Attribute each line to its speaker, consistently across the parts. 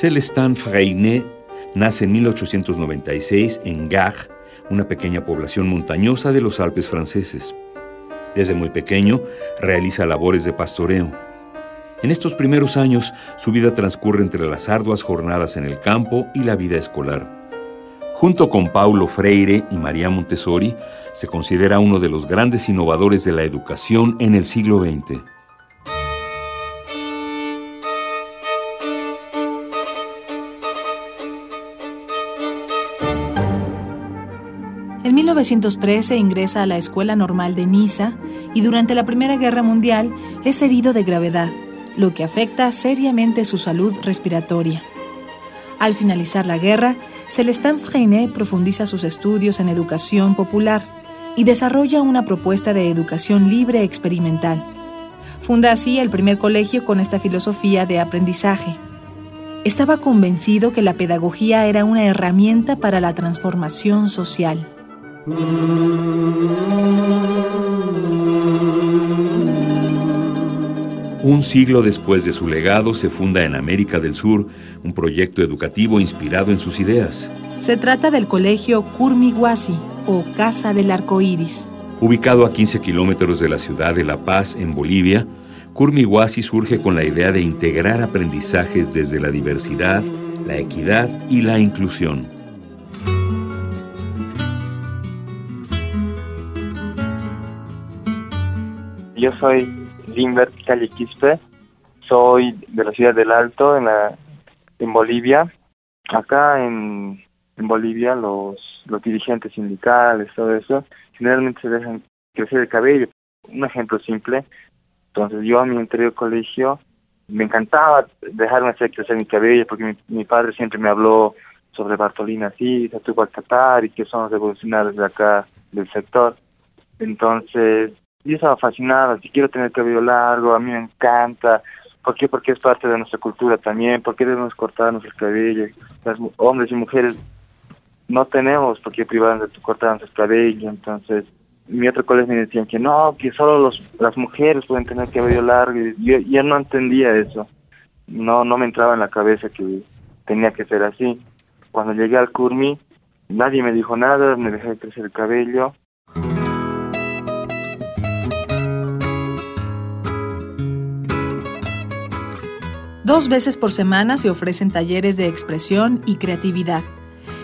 Speaker 1: Célestin Freinet nace en 1896 en Gare, una pequeña población montañosa de los Alpes franceses. Desde muy pequeño realiza labores de pastoreo. En estos primeros años, su vida transcurre entre las arduas jornadas en el campo y la vida escolar. Junto con Paulo Freire y María Montessori, se considera uno de los grandes innovadores de la educación en el siglo XX.
Speaker 2: 1913 ingresa a la Escuela Normal de Niza y durante la Primera Guerra Mundial es herido de gravedad, lo que afecta seriamente su salud respiratoria. Al finalizar la guerra, Celestin Freinet profundiza sus estudios en educación popular y desarrolla una propuesta de educación libre experimental. Funda así el primer colegio con esta filosofía de aprendizaje. Estaba convencido que la pedagogía era una herramienta para la transformación social.
Speaker 1: Un siglo después de su legado se funda en América del Sur un proyecto educativo inspirado en sus ideas.
Speaker 2: Se trata del colegio Curmiguasi o Casa del Arco Iris.
Speaker 1: Ubicado a 15 kilómetros de la ciudad de La Paz, en Bolivia, Curmiguasi surge con la idea de integrar aprendizajes desde la diversidad, la equidad y la inclusión.
Speaker 3: Yo soy Limbert Calle Quispe, soy de la ciudad del Alto, en, la, en Bolivia. Acá en, en Bolivia los, los dirigentes sindicales, todo eso, generalmente se dejan crecer el cabello. Un ejemplo simple, entonces yo a mi anterior colegio me encantaba dejarme hacer crecer mi cabello porque mi, padre siempre me habló sobre Bartolina Sisa, Tupac Qatar y que son los revolucionarios de acá del sector. Entonces yo estaba fascinado, si quiero tener cabello largo, a mí me encanta. ¿Por qué? Porque es parte de nuestra cultura también. ¿Por qué debemos cortarnos el cabello? Las hombres y mujeres no tenemos por qué privarnos de cortarnos el cabello. Entonces, mi otro colegio me decían que no, que solo los, las mujeres pueden tener cabello largo. Y yo, yo no entendía eso. No, no me entraba en la cabeza que tenía que ser así. Cuando llegué al Curmi, nadie me dijo nada, me dejé crecer el cabello
Speaker 2: Dos veces por semana se ofrecen talleres de expresión y creatividad.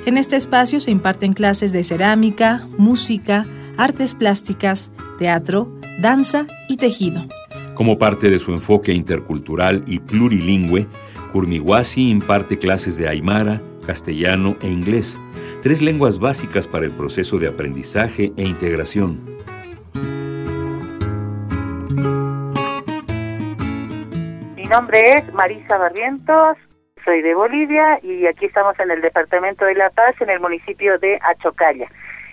Speaker 2: En este espacio se imparten clases de cerámica, música, artes plásticas, teatro, danza y tejido.
Speaker 1: Como parte de su enfoque intercultural y plurilingüe, Kurmiwasi imparte clases de aymara, castellano e inglés, tres lenguas básicas para el proceso de aprendizaje e integración.
Speaker 4: Nombre es Marisa Barrientos, soy de Bolivia y aquí estamos en el departamento de La Paz, en el municipio de Achocalla.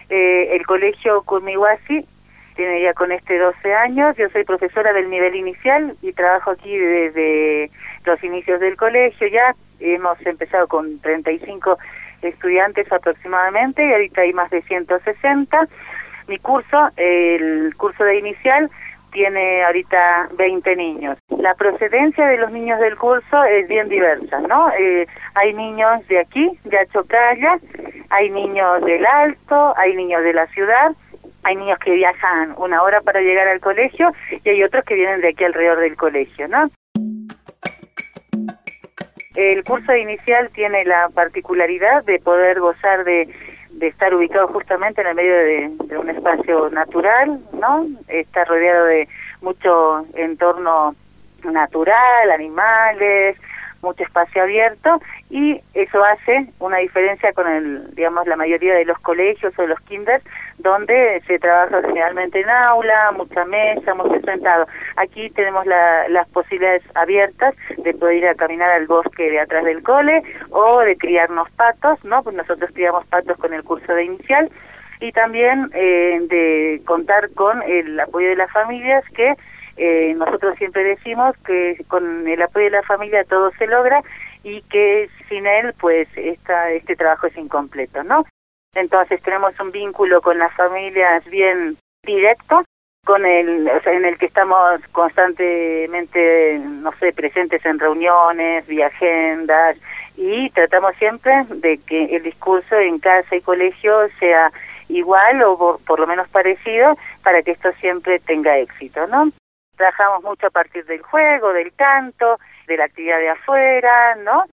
Speaker 4: Eh, el colegio Curmihuasi tiene ya con este 12 años, yo soy profesora del nivel inicial y trabajo aquí desde los inicios del colegio ya, hemos empezado con 35 estudiantes aproximadamente y ahorita hay más de 160. Mi curso, el curso de inicial, tiene ahorita 20 niños. La procedencia de los niños del curso es bien diversa, ¿no? Eh, hay niños de aquí, de Achocalla, hay niños del Alto, hay niños de la ciudad, hay niños que viajan una hora para llegar al colegio y hay otros que vienen de aquí alrededor del colegio, ¿no? El curso inicial tiene la particularidad de poder gozar de de estar ubicado justamente en el medio de, un espacio natural, ¿no? Está rodeado de mucho entorno natural, animales, mucho espacio abierto y eso hace una diferencia con el, digamos, la mayoría de los colegios o los kinders donde se trabaja generalmente en aula, mucha mesa, mucho sentado. Aquí tenemos las posibilidades abiertas de poder ir a caminar al bosque de atrás del cole o de criarnos patos, ¿no? Pues nosotros criamos patos con el curso de inicial y también eh, de contar con el apoyo de las familias que eh, nosotros siempre decimos que con el apoyo de la familia todo se logra y que sin él pues esta, este trabajo es incompleto, ¿no? Entonces tenemos un vínculo con las familias bien directo, con el, en el que estamos constantemente, no sé, presentes en reuniones, vía agendas y tratamos siempre de que el discurso en casa y colegio sea igual o por lo menos parecido para que esto siempre tenga éxito, ¿no? Trabajamos mucho a partir del juego, del canto, de la actividad de afuera, ¿no?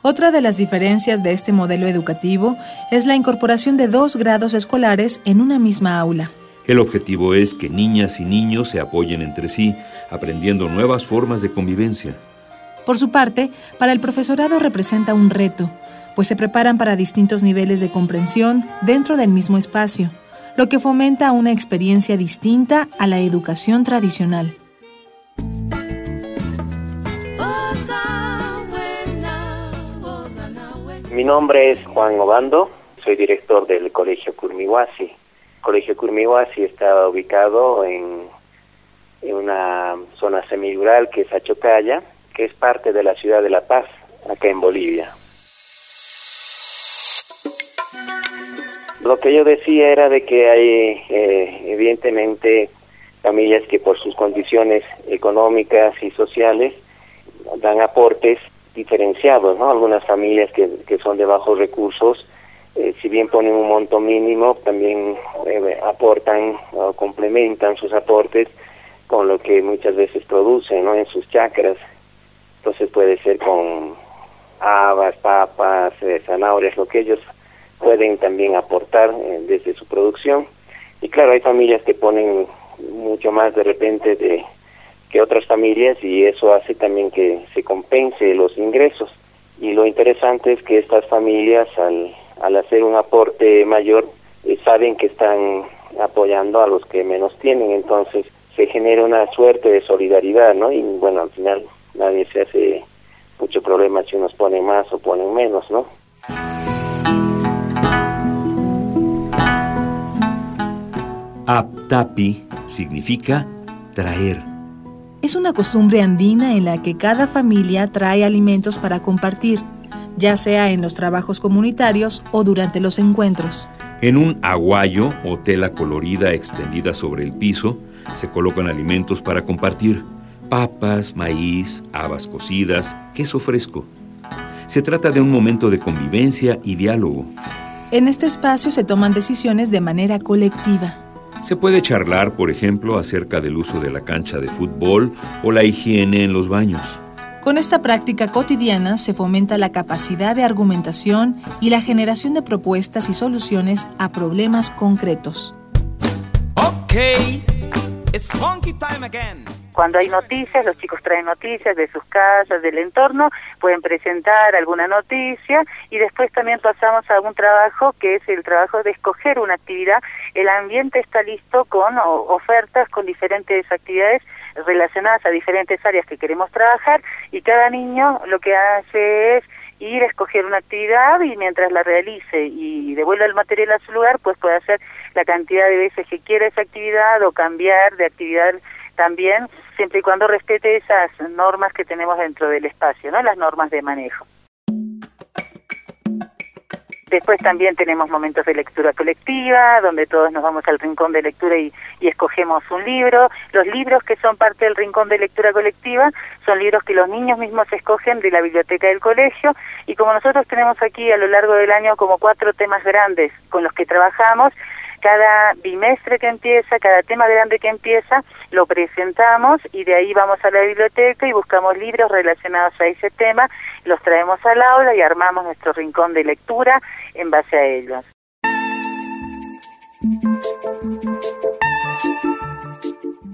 Speaker 2: Otra de las diferencias de este modelo educativo es la incorporación de dos grados escolares en una misma aula.
Speaker 1: El objetivo es que niñas y niños se apoyen entre sí, aprendiendo nuevas formas de convivencia.
Speaker 2: Por su parte, para el profesorado representa un reto, pues se preparan para distintos niveles de comprensión dentro del mismo espacio, lo que fomenta una experiencia distinta a la educación tradicional.
Speaker 5: Mi nombre es Juan Obando, soy director del Colegio Curmihuasi. El Colegio Curmihuasi está ubicado en, una zona semirural que es Achocaya, que es parte de la ciudad de La Paz, acá en Bolivia. Lo que yo decía era de que hay eh, evidentemente familias que por sus condiciones económicas y sociales dan aportes diferenciados, ¿no? Algunas familias que, que son de bajos recursos, eh, si bien ponen un monto mínimo, también eh, aportan o complementan sus aportes con lo que muchas veces producen, ¿no? En sus chacras. Entonces puede ser con habas, papas, zanahorias, lo que ellos pueden también aportar eh, desde su producción. Y claro, hay familias que ponen mucho más de repente de que otras familias y eso hace también que se compense los ingresos. Y lo interesante es que estas familias al, al hacer un aporte mayor eh, saben que están apoyando a los que menos tienen, entonces se genera una suerte de solidaridad, ¿no? Y bueno, al final nadie se hace mucho problema si unos ponen más o ponen menos, ¿no?
Speaker 1: Aptapi significa traer.
Speaker 2: Es una costumbre andina en la que cada familia trae alimentos para compartir, ya sea en los trabajos comunitarios o durante los encuentros.
Speaker 1: En un aguayo o tela colorida extendida sobre el piso se colocan alimentos para compartir. Papas, maíz, habas cocidas, queso fresco. Se trata de un momento de convivencia y diálogo.
Speaker 2: En este espacio se toman decisiones de manera colectiva.
Speaker 1: Se puede charlar, por ejemplo, acerca del uso de la cancha de fútbol o la higiene en los baños.
Speaker 2: Con esta práctica cotidiana se fomenta la capacidad de argumentación y la generación de propuestas y soluciones a problemas concretos.
Speaker 4: Okay, it's monkey time again. Cuando hay noticias, los chicos traen noticias de sus casas, del entorno, pueden presentar alguna noticia y después también pasamos a un trabajo que es el trabajo de escoger una actividad. El ambiente está listo con ofertas, con diferentes actividades relacionadas a diferentes áreas que queremos trabajar y cada niño lo que hace es ir a escoger una actividad y mientras la realice y devuelva el material a su lugar, pues puede hacer la cantidad de veces que quiera esa actividad o cambiar de actividad también, siempre y cuando respete esas normas que tenemos dentro del espacio, ¿no? Las normas de manejo. Después también tenemos momentos de lectura colectiva, donde todos nos vamos al rincón de lectura y, y, escogemos un libro. Los libros que son parte del rincón de lectura colectiva son libros que los niños mismos escogen de la biblioteca del colegio y como nosotros tenemos aquí a lo largo del año como cuatro temas grandes con los que trabajamos, cada bimestre que empieza, cada tema grande que empieza, lo presentamos y de ahí vamos a la biblioteca y buscamos libros relacionados a ese tema, los traemos al aula y armamos nuestro rincón de lectura en base a ellos.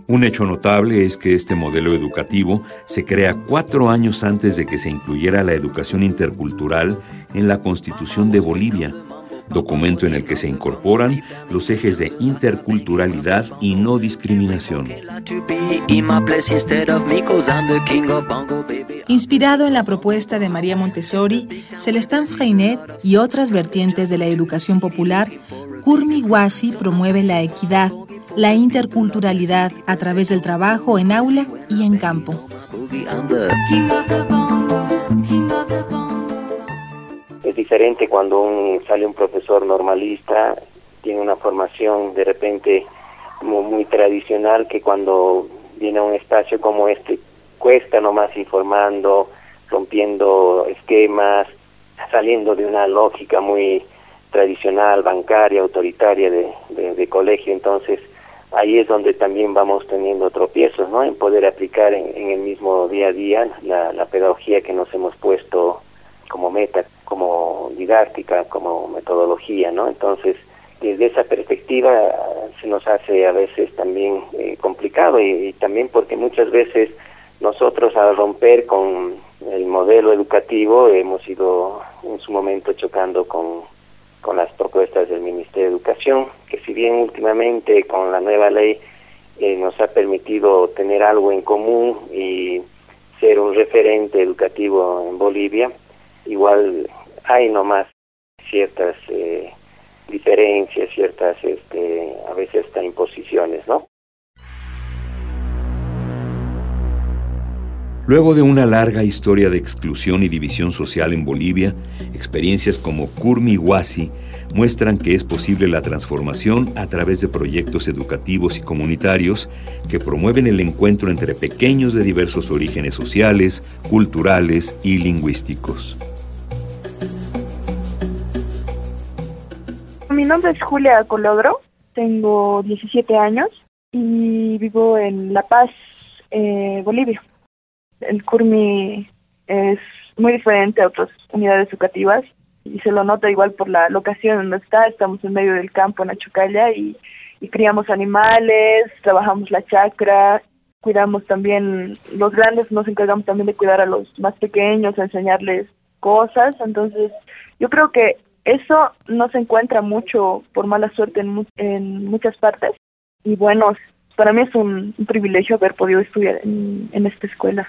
Speaker 1: Un hecho notable es que este modelo educativo se crea cuatro años antes de que se incluyera la educación intercultural en la Constitución de Bolivia, documento en el que se incorporan los ejes de interculturalidad y no discriminación.
Speaker 2: Inspirado en la propuesta de María Montessori, Celestin Freinet y otras vertientes de la educación popular, Kurmi Wasi promueve la equidad, la interculturalidad a través del trabajo en aula y en campo.
Speaker 5: Es diferente cuando un, sale un profesor normalista, tiene una formación de repente muy tradicional que cuando viene a un espacio como este cuesta nomás informando, rompiendo esquemas, saliendo de una lógica muy tradicional, bancaria, autoritaria de, colegio. Entonces, ahí es donde también vamos teniendo tropiezos, ¿no? En poder aplicar en, en el mismo día a día la, pedagogía que nos hemos puesto como meta, como didáctica, como metodología, ¿no? Entonces, desde esa perspectiva se nos hace a veces también eh, complicado y, y, también porque muchas veces nosotros al romper con el modelo educativo hemos ido en su momento chocando con, con las propuestas del Ministerio de Educación, que si bien últimamente con la nueva ley eh, nos ha permitido tener algo en común y ser un referente educativo en Bolivia, igual hay nomás ciertas eh, diferencias, ciertas este, a veces hasta imposiciones, ¿no?
Speaker 1: Luego de una larga historia de exclusión y división social en Bolivia, experiencias como Kurmi Wasi muestran que es posible la transformación a través de proyectos educativos y comunitarios que promueven el encuentro entre pequeños de diversos orígenes sociales, culturales y lingüísticos.
Speaker 6: Mi nombre es Julia Colodro, tengo 17 años y vivo en La Paz, eh, Bolivia. El CURMI es muy diferente a otras unidades educativas y se lo nota igual por la locación donde está, estamos en medio del campo en Achucalla y, y criamos animales, trabajamos la chacra, cuidamos también, los grandes nos encargamos también de cuidar a los más pequeños, enseñarles cosas, entonces yo creo que eso no se encuentra mucho por mala suerte en, muchas partes y bueno, para mí es un, privilegio haber podido estudiar en, esta escuela.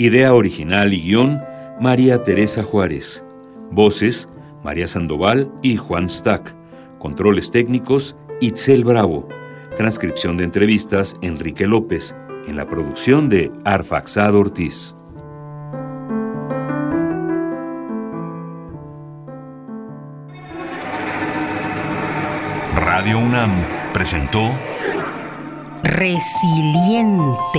Speaker 1: Idea original y guion, María Teresa Juárez. Voces, María Sandoval y Juan Stack. Controles técnicos, Itzel Bravo. Transcripción de entrevistas, Enrique López. En la producción de Arfaxado Ortiz. Radio UNAM presentó
Speaker 7: Resiliente.